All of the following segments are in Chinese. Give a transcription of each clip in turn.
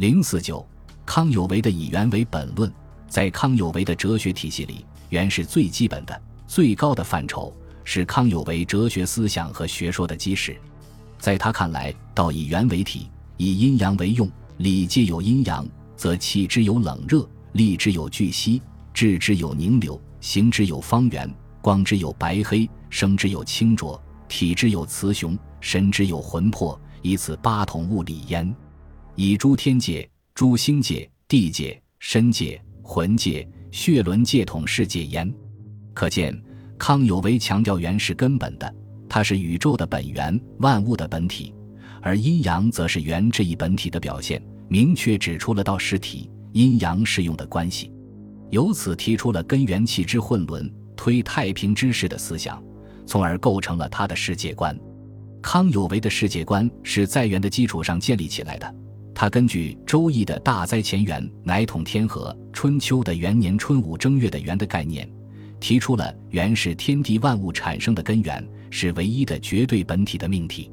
零四九，康有为的以圆为本论，在康有为的哲学体系里，圆是最基本的、最高的范畴，是康有为哲学思想和学说的基石。在他看来，道以圆为体，以阴阳为用，理皆有阴阳，则气之有冷热，力之有聚息，智之有凝流，形之有方圆，光之有白黑，声之有清浊，体之有雌雄，神之有魂魄，以此八统物理焉。以诸天界、诸星界、地界、身界、魂界、血轮界统世界焉。可见，康有为强调元是根本的，它是宇宙的本源，万物的本体；而阴阳则是元这一本体的表现，明确指出了道实体阴阳适用的关系，由此提出了根源气之混沌、推太平之势的思想，从而构成了他的世界观。康有为的世界观是在元的基础上建立起来的。他根据《周易》的大灾前元乃统天和春秋的元年春五正月的元的概念，提出了元是天地万物产生的根源，是唯一的绝对本体的命题。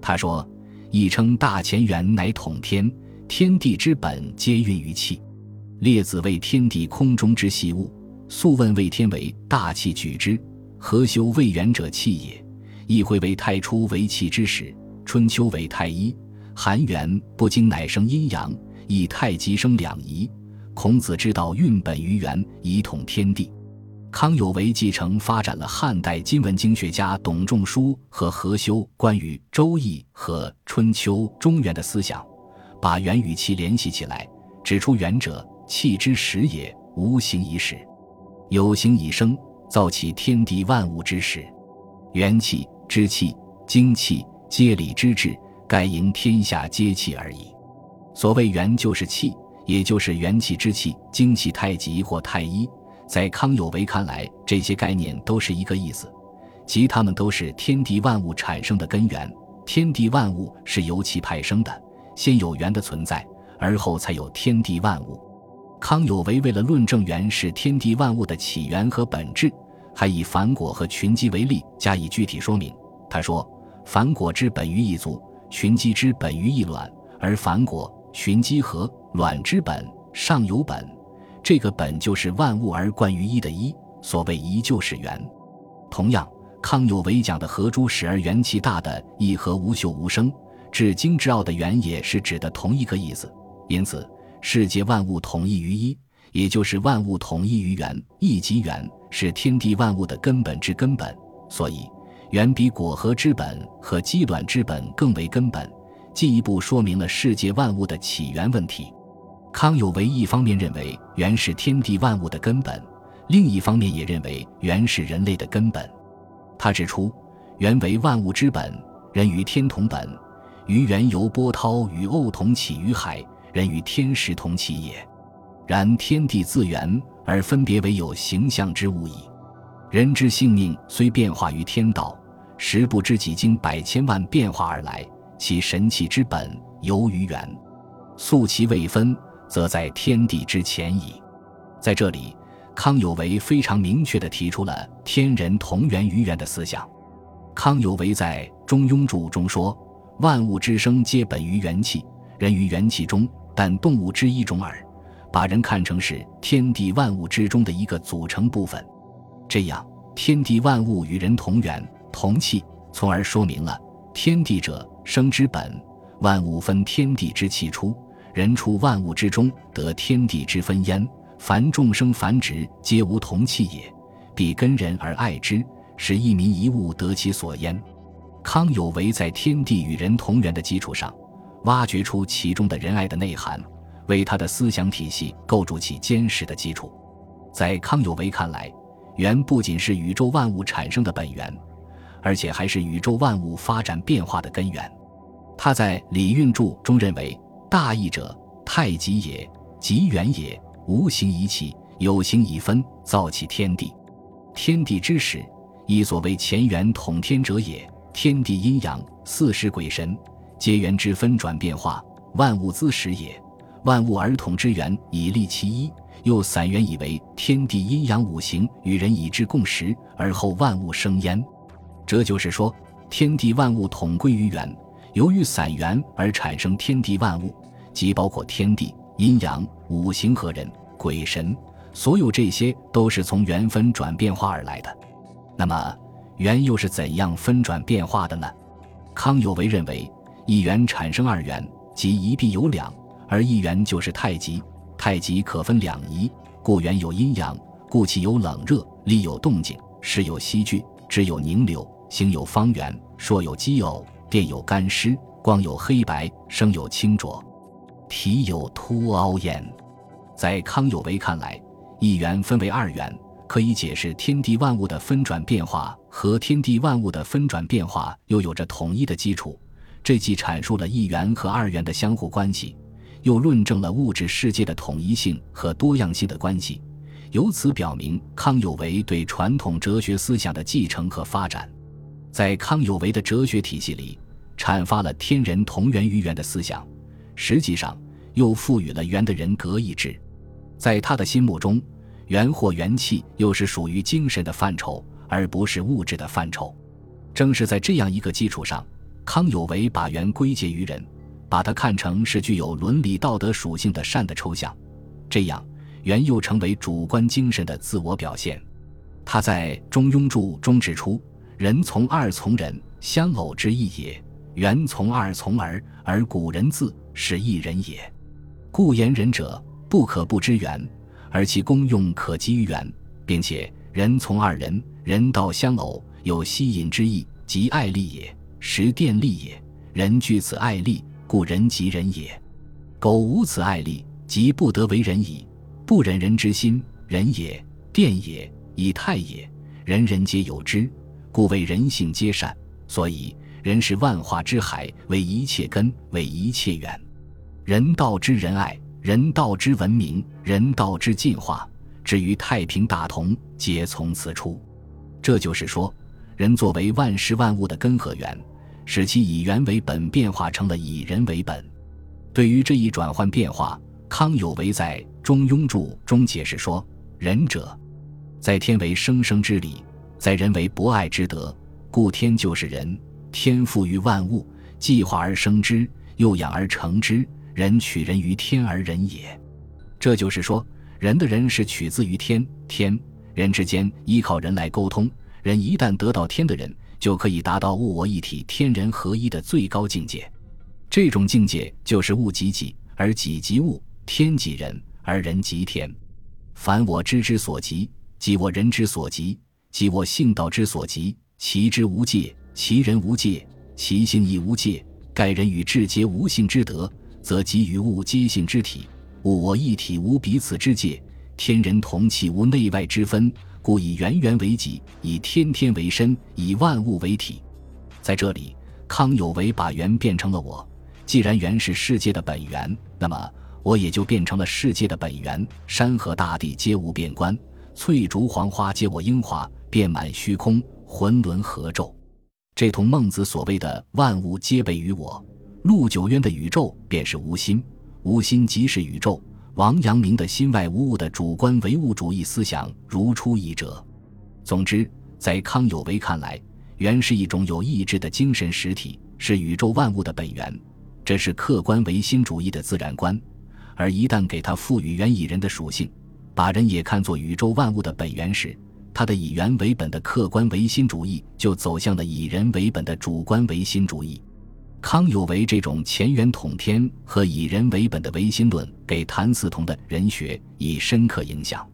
他说：“亦称大前元乃统天，天地之本皆运于气。列子谓天地空中之细物，素问谓天为大气举之，何修为元者气也？亦会为太初为气之始，春秋为太一。”含元不精，乃生阴阳，以太极生两仪。孔子之道运本于元，以统天地。康有为继承发展了汉代今文经学家董仲舒和何修关于《周易》和《春秋》中原的思想，把元与气联系起来，指出元者气之始也，无形以始，有形以生，造起天地万物之始。元气、之气、精气，皆理之至。盖营天下皆气而已。所谓元，就是气，也就是元气之气、精气太极或太一。在康有为看来，这些概念都是一个意思，即它们都是天地万物产生的根源。天地万物是由气派生的，先有元的存在，而后才有天地万物。康有为为了论证元是天地万物的起源和本质，还以反果和群鸡为例加以具体说明。他说：“反果之本于一族。”群鸡之本于一卵，而凡果群鸡和卵之本上有本，这个本就是万物而贯于一的一。所谓一就是元。同样，康有为讲的合诸始而元气大的一和无秀无声，至精之奥的元也是指的同一个意思。因此，世界万物统一于一，也就是万物统一于元，一即元，是天地万物的根本之根本。所以。远比果核之本和鸡卵之本更为根本，进一步说明了世界万物的起源问题。康有为一方面认为原是天地万物的根本，另一方面也认为原是人类的根本。他指出，原为万物之本，人与天同本，于源由波涛与沤同起于海，人与天时同起也。然天地自源而分别为有形象之物矣。人之性命虽变化于天道。实不知几经百千万变化而来，其神气之本由于元，素其未分，则在天地之前矣。在这里，康有为非常明确地提出了天人同源于元的思想。康有为在《中庸注》中说：“万物之生皆本于元气，人于元气中，但动物之一种耳。”把人看成是天地万物之中的一个组成部分，这样天地万物与人同源。同气，从而说明了天地者生之本，万物分天地之气出，人出万物之中，得天地之分焉。凡众生繁殖，皆无同气也，必根人而爱之，使一民一物得其所焉。康有为在天地与人同源的基础上，挖掘出其中的仁爱的内涵，为他的思想体系构筑起坚实的基础。在康有为看来，源不仅是宇宙万物产生的本源。而且还是宇宙万物发展变化的根源。他在《礼运注》中认为：“大义者，太极也，极元也。无形以起，有形以分，造起天地。天地之始，亦所谓乾元统天者也。天地阴阳，四时鬼神，皆元之分转变化，万物之始也。万物而统之源，以立其一，又散元以为天地阴阳五行与人以之共识，而后万物生焉。”这就是说，天地万物统归于元，由于散元而产生天地万物，即包括天地、阴阳、五行和人、鬼神，所有这些都是从元分转变化而来的。那么，元又是怎样分转变化的呢？康有为认为，一元产生二元，即一必有两，而一元就是太极，太极可分两仪，故元有阴阳，故气有冷热，力有动静，时有息聚，只有凝流，形有方圆，说有奇偶，电有干湿，光有黑白，声有清浊，体有凸凹焉。在康有为看来，一元分为二元。可以解释天地万物的分转变化，和天地万物的分转变化又有着统一的基础。这既阐述了一元和二元的相互关系，又论证了物质世界的统一性和多样性的关系。由此表明康有为对传统哲学思想的继承和发展。在康有为的哲学体系里，阐发了天人同源于元的思想，实际上又赋予了元的人格意志。在他的心目中。元或元气又是属于精神的范畴，而不是物质的范畴。正是在这样一个基础上，康有为把元归结于人，把它看成是具有伦理道德属性的善的抽象。这样，元又成为主观精神的自我表现。他在《中庸注》中指出：“人从二从人，相偶之意也；元从二从而，而古人自是一人也。故言人者，不可不知元。”而其功用可及于元，并且人从二人，人道相偶，有吸引之意，即爱力也，实电力也。人具此爱力，故人即人也。苟无此爱力，即不得为人矣。不忍人之心，人也，电也，以太也。人人皆有之，故谓人性皆善。所以人是万化之海，为一切根，为一切源。人道之仁爱。人道之文明，人道之进化，至于太平大同，皆从此出。这就是说，人作为万事万物的根和源，使其以源为本变化成了以人为本。对于这一转换变化，康有为在《中庸注》中解释说：“仁者，在天为生生之理，在人为博爱之德，故天就是人。天赋于万物，计划而生之，又养而成之。”人取人于天而人也，这就是说，人的人是取自于天，天人之间依靠人来沟通。人一旦得到天的人，就可以达到物我一体、天人合一的最高境界。这种境界就是物即己，而己即物；天即人，而人即天。凡我知之所及，即我人之所及，即我性道之所及。其之无界，其人无界，其性亦无界。盖人与智皆无性之德。则即与物皆性之体，物我一体，无彼此之界；天人同气，无内外之分。故以元元为己，以天天为身，以万物为体。在这里，康有为把元变成了我。既然元是世界的本源，那么我也就变成了世界的本源。山河大地皆无变观，翠竹黄花皆我英华，遍满虚空，浑沦合宙。这同孟子所谓的“万物皆备于我”。陆九渊的宇宙便是无心，无心即是宇宙。王阳明的心外无物的主观唯物主义思想如出一辙。总之，在康有为看来，元是一种有意志的精神实体，是宇宙万物的本源，这是客观唯心主义的自然观。而一旦给他赋予元以人的属性，把人也看作宇宙万物的本源时，他的以元为本的客观唯心主义就走向了以人为本的主观唯心主义。康有为这种前元统天和以人为本的唯心论，给谭嗣同的人学以深刻影响。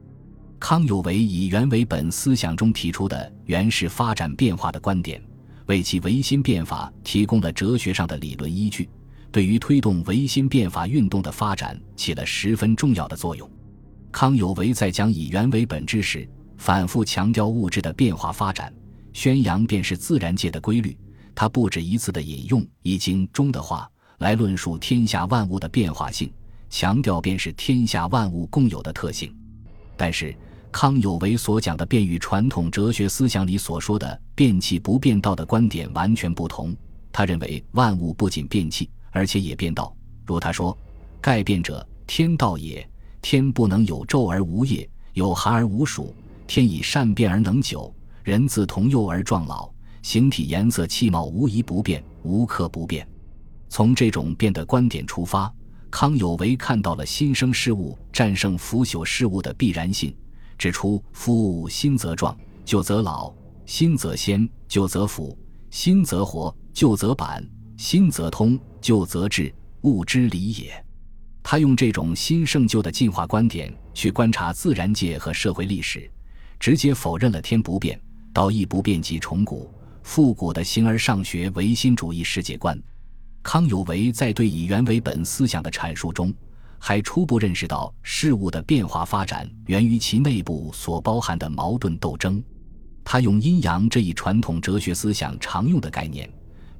康有为以元为本思想中提出的元是发展变化的观点，为其唯心变法提供了哲学上的理论依据，对于推动维新变法运动的发展起了十分重要的作用。康有为在讲以元为本之时，反复强调物质的变化发展，宣扬便是自然界的规律。他不止一次的引用《易经》中的话来论述天下万物的变化性，强调便是天下万物共有的特性。但是，康有为所讲的便与传统哲学思想里所说的“变气不变道”的观点完全不同。他认为万物不仅变气，而且也变道。如他说：“盖变者，天道也。天不能有昼而无夜，有寒而无暑。天以善变而能久，人自同幼而壮老。”形体、颜色、气貌无一不变，无可不变。从这种变的观点出发，康有为看到了新生事物战胜腐朽事物的必然性，指出：夫新则壮，旧则老；新则鲜，旧则腐；新则活，旧则板；新则通，旧则治。物之理也。他用这种新胜旧的进化观点去观察自然界和社会历史，直接否认了天不变、道义不变及重古复古的形而上学唯心主义世界观。康有为在对以原为本思想的阐述中，还初步认识到事物的变化发展源于其内部所包含的矛盾斗争。他用阴阳这一传统哲学思想常用的概念，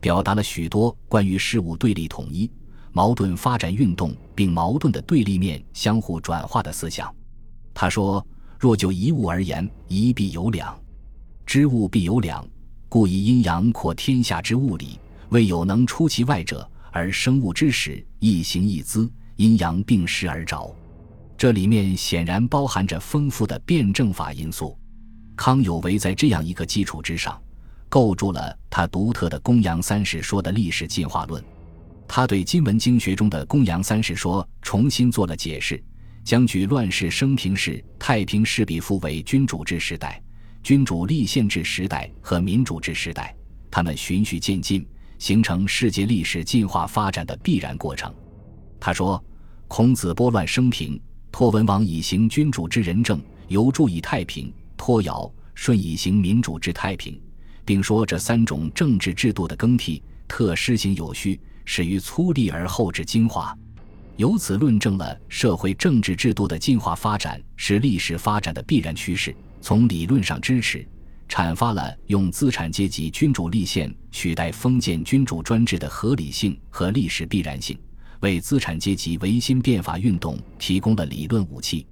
表达了许多关于事物对立统一、矛盾发展运动并矛盾的对立面相互转化的思想。他说：“若就一物而言，一必有两，知物必有两，故以阴阳扩天下之物理。”未有能出其外者，而生物之始，一形一姿，阴阳并施而着。这里面显然包含着丰富的辩证法因素。康有为在这样一个基础之上，构筑了他独特的公羊三世说的历史进化论。他对今文经学中的公羊三世说重新做了解释，将举乱世升平世、太平世比附为君主制时代、君主立宪制时代和民主制时代，他们循序渐进。形成世界历史进化发展的必然过程。他说：“孔子拨乱生平，托文王以行君主之仁政，由助以太平；托尧、舜以行民主之太平，并说这三种政治制度的更替，特施行有序，始于粗粝而后至精华。由此论证了社会政治制度的进化发展是历史发展的必然趋势。从理论上支持。”阐发了用资产阶级君主立宪取代封建君主专制的合理性和历史必然性，为资产阶级维新变法运动提供了理论武器。